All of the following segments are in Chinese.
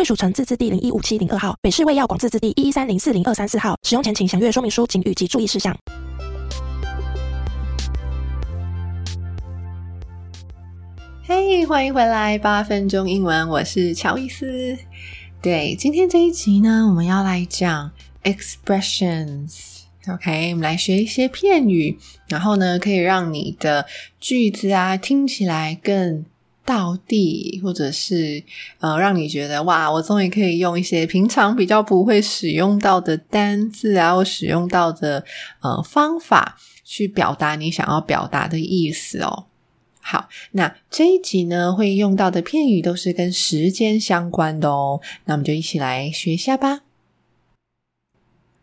贵属城自治地零一五七零二号，北市卫药广自治地一一三零四零二三四号。使用前请详阅说明书、警语及注意事项。嘿欢迎回来，八分钟英文，我是乔伊斯。对，今天这一集呢，我们要来讲 expressions。OK，我们来学一些片语，然后呢，可以让你的句子啊听起来更道地，或者是呃，让你觉得哇，我终于可以用一些平常比较不会使用到的单字啊，或使用到的呃方法去表达你想要表达的意思哦。好，那这一集呢，会用到的片语都是跟时间相关的哦。那我们就一起来学一下吧。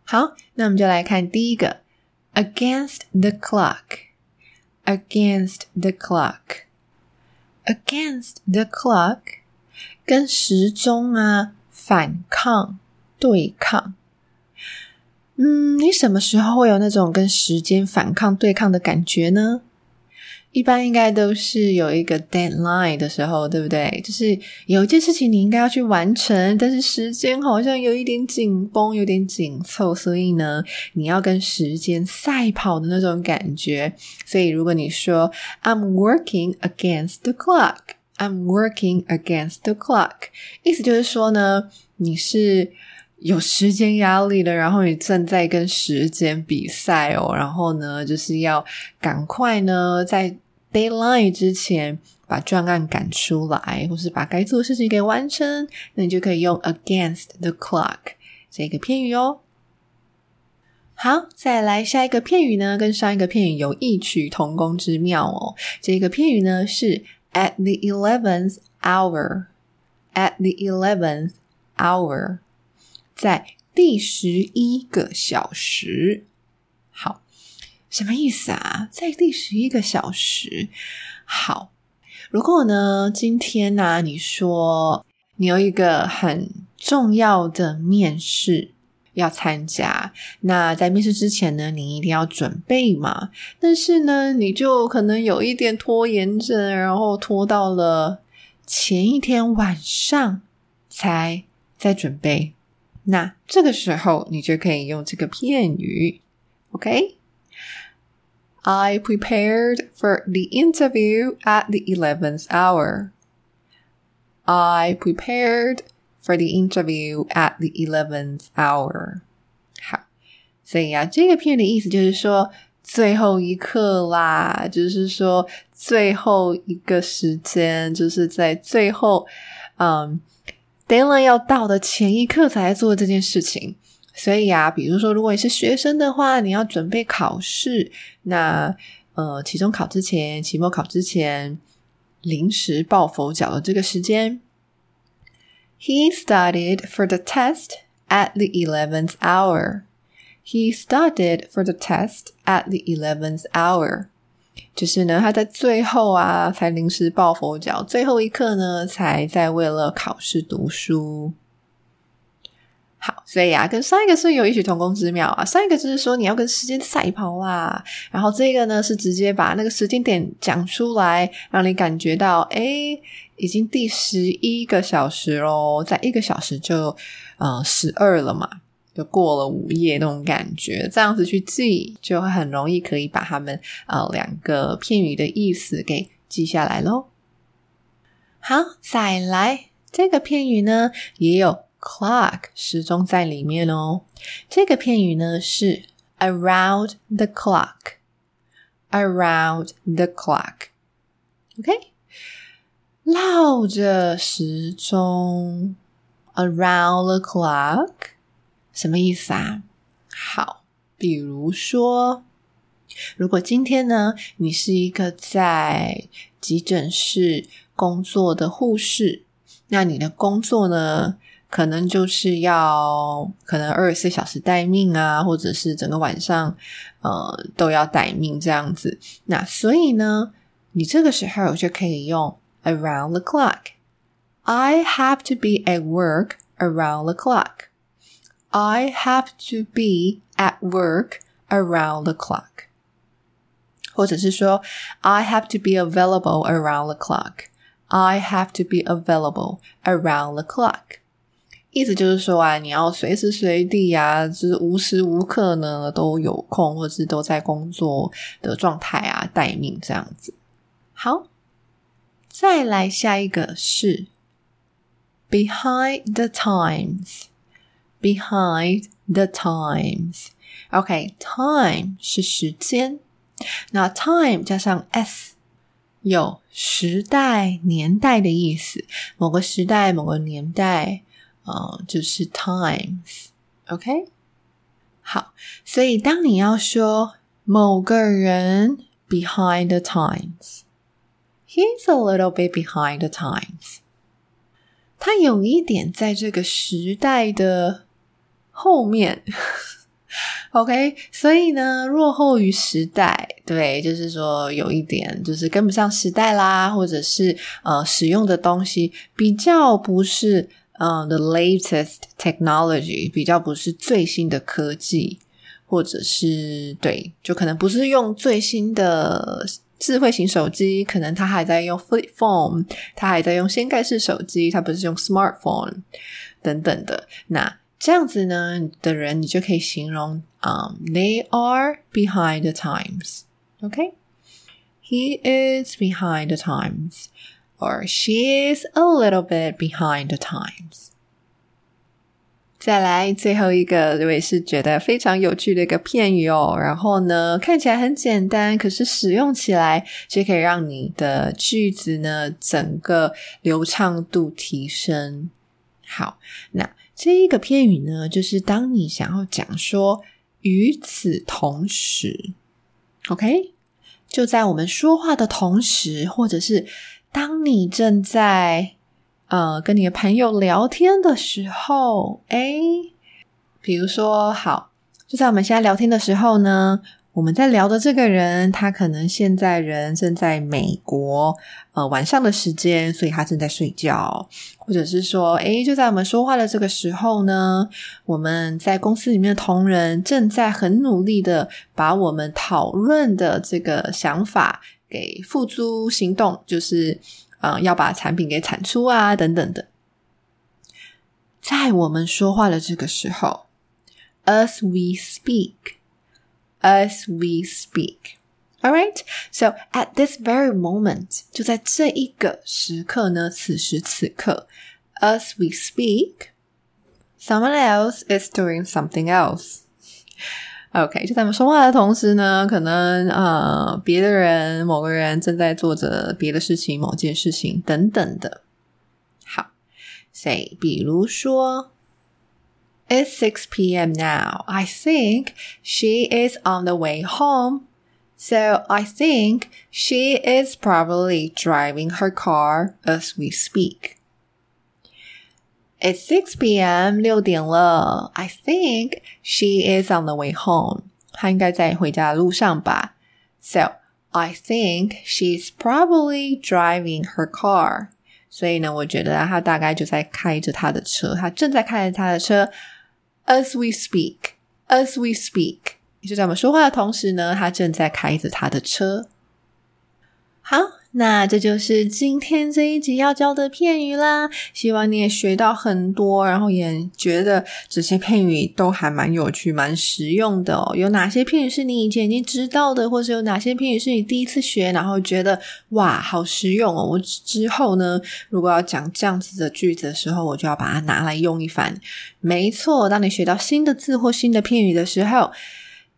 好，那我们就来看第一个，against the clock，against the clock。Against the clock，跟时钟啊反抗对抗。嗯，你什么时候会有那种跟时间反抗对抗的感觉呢？一般应该都是有一个 deadline 的时候，对不对？就是有一件事情你应该要去完成，但是时间好像有一点紧绷，有点紧凑，所以呢，你要跟时间赛跑的那种感觉。所以如果你说 I'm working against the clock, I'm working against the clock，意思就是说呢，你是有时间压力的，然后你正在跟时间比赛哦，然后呢，就是要赶快呢在 deadline 之前把专案赶出来，或是把该做的事情给完成，那你就可以用 against the clock 这个片语哦。好，再来下一个片语呢，跟上一个片语有异曲同工之妙哦。这个片语呢是 at the eleventh hour，at the eleventh hour，在第十一个小时。好。什么意思啊？在第十一个小时。好，如果呢，今天呢、你说你有一个很重要的面试要参加，那在面试之前呢，你一定要准备嘛。但是呢，你就可能有一点拖延症，然后拖到了前一天晚上才在准备。那这个时候，你就可以用这个片语，OK ，OK？I prepared for the interview at the eleventh hour. I prepared for the interview at the eleventh hour. 好，所以啊，这个片的意思就是说最后一刻啦，就是说最后一个时间，就是在最后，嗯，deadline 要到的前一刻才做这件事情。 所以啊，比如说，如果你是学生的话，你要准备考试，那呃，期中考之前、期末考之前，临时抱佛脚的这个时间。He studied for the test at the eleventh hour. He studied for the test at the eleventh hour. 就是呢，他在最后啊，才临时抱佛脚，最后一刻呢，才在为了考试读书。好，所以啊，跟上一个是有异曲同工之妙啊。上一个就是说你要跟时间赛跑啦，然后这个呢是直接把那个时间点讲出来，让你感觉到，诶，已经第十一个小时咯，在一个小时就呃十二了嘛，就过了午夜那种感觉，这样子去记就很容易可以把他们呃两个片语的意思给记下来咯。好，再来这个片语呢也有。Clock 时钟在里面哦。这个片语呢是 around the clock，around the clock。OK，绕着时钟，around the clock，什么意思啊？好，比如说，如果今天呢，你是一个在急诊室工作的护士。那你的工作呢，可能就是要可能二十四小时待命啊，或者是整个晚上呃都要待命这样子。那所以呢，你这个时候就可以用 around the clock。I have to be at work around the clock. I have to be at work around the clock. 或者是说，I have to be available around the clock. I have to be available around the clock. 意思就是说啊，你要随时随地啊，就是无时无刻呢都有空，或是都在工作的状态啊，待命这样子。好，再来下一个是 behind the times。behind the times。OK，time、是时间。那 time 加上 s 有时代、年代的意思。某个时代、某个年代，呃，就是 times。OK，好，所以当你要说某个人 behind the times，he's a little bit behind the times。他有一点在这个时代的后面。OK，所以呢，落后于时代，对，就是说有一点就是跟不上时代啦，或者是呃，使用的东西比较不是呃，the latest technology，比较不是最新的科技，或者是对，就可能不是用最新的智慧型手机，可能他还在用 flip phone，他还在用掀盖式手机，他不是用 smartphone 等等的那。这样子呢的人，你就可以形容，嗯、，they are behind the times。OK，he、is behind the times or she is a little bit behind the times。再来最后一个，我也是觉得非常有趣的一个片语哦。然后呢，看起来很简单，可是使用起来却可以让你的句子呢整个流畅度提升。好，那。这一个片语呢，就是当你想要讲说与此同时，OK，就在我们说话的同时，或者是当你正在呃跟你的朋友聊天的时候，哎，比如说，好，就在我们现在聊天的时候呢。我们在聊的这个人，他可能现在人正在美国，呃，晚上的时间，所以他正在睡觉，或者是说，诶，就在我们说话的这个时候呢，我们在公司里面的同仁正在很努力的把我们讨论的这个想法给付诸行动，就是，呃，要把产品给产出啊，等等的。在我们说话的这个时候，as we speak。As we speak, all right. So at this very moment，就在这一个时刻呢，此时此刻，as we speak, someone else is doing something else. OK，就在我们说话的同时呢，可能呃，别的人，某个人正在做着别的事情，某件事情等等的。好，所以比如说。It's 6 p.m. now. I think she is on the way home. So I think she is probably driving her car as we speak. It's 6 p.m. 六点了. I think she is on the way home. 她应该在回家的路上吧. So I think she's probably driving her car. 所以呢，我觉得她大概就在开着她的车，她正在开着她的车。As we speak, as we speak，就在我们说话的同时呢，他正在开着他的车。好。 那这就是今天这一集要教的片语啦，希望你也学到很多，然后也觉得这些片语都还蛮有趣、蛮实用的哦。有哪些片语是你以前已经知道的，或是有哪些片语是你第一次学，然后觉得哇，好实用哦！我之后呢，如果要讲这样子的句子的时候，我就要把它拿来用一番。没错，当你学到新的字或新的片语的时候。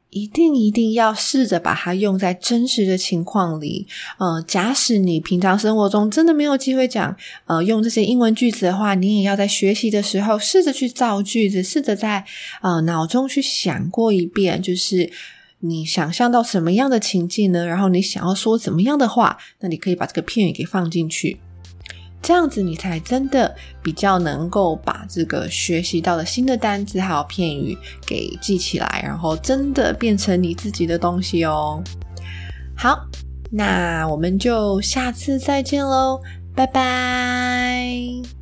一定一定要试着把它用在真实的情况里。呃，假使你平常生活中真的没有机会讲，呃，用这些英文句子的话，你也要在学习的时候试着去造句子，试着在呃脑中去想过一遍，就是你想象到什么样的情境呢？然后你想要说怎么样的话，那你可以把这个片语给放进去。这样子你才真的比较能够把这个学习到的新的单词还有片语给记起来，然后真的变成你自己的东西哦。好，那我们就下次再见喽，拜拜。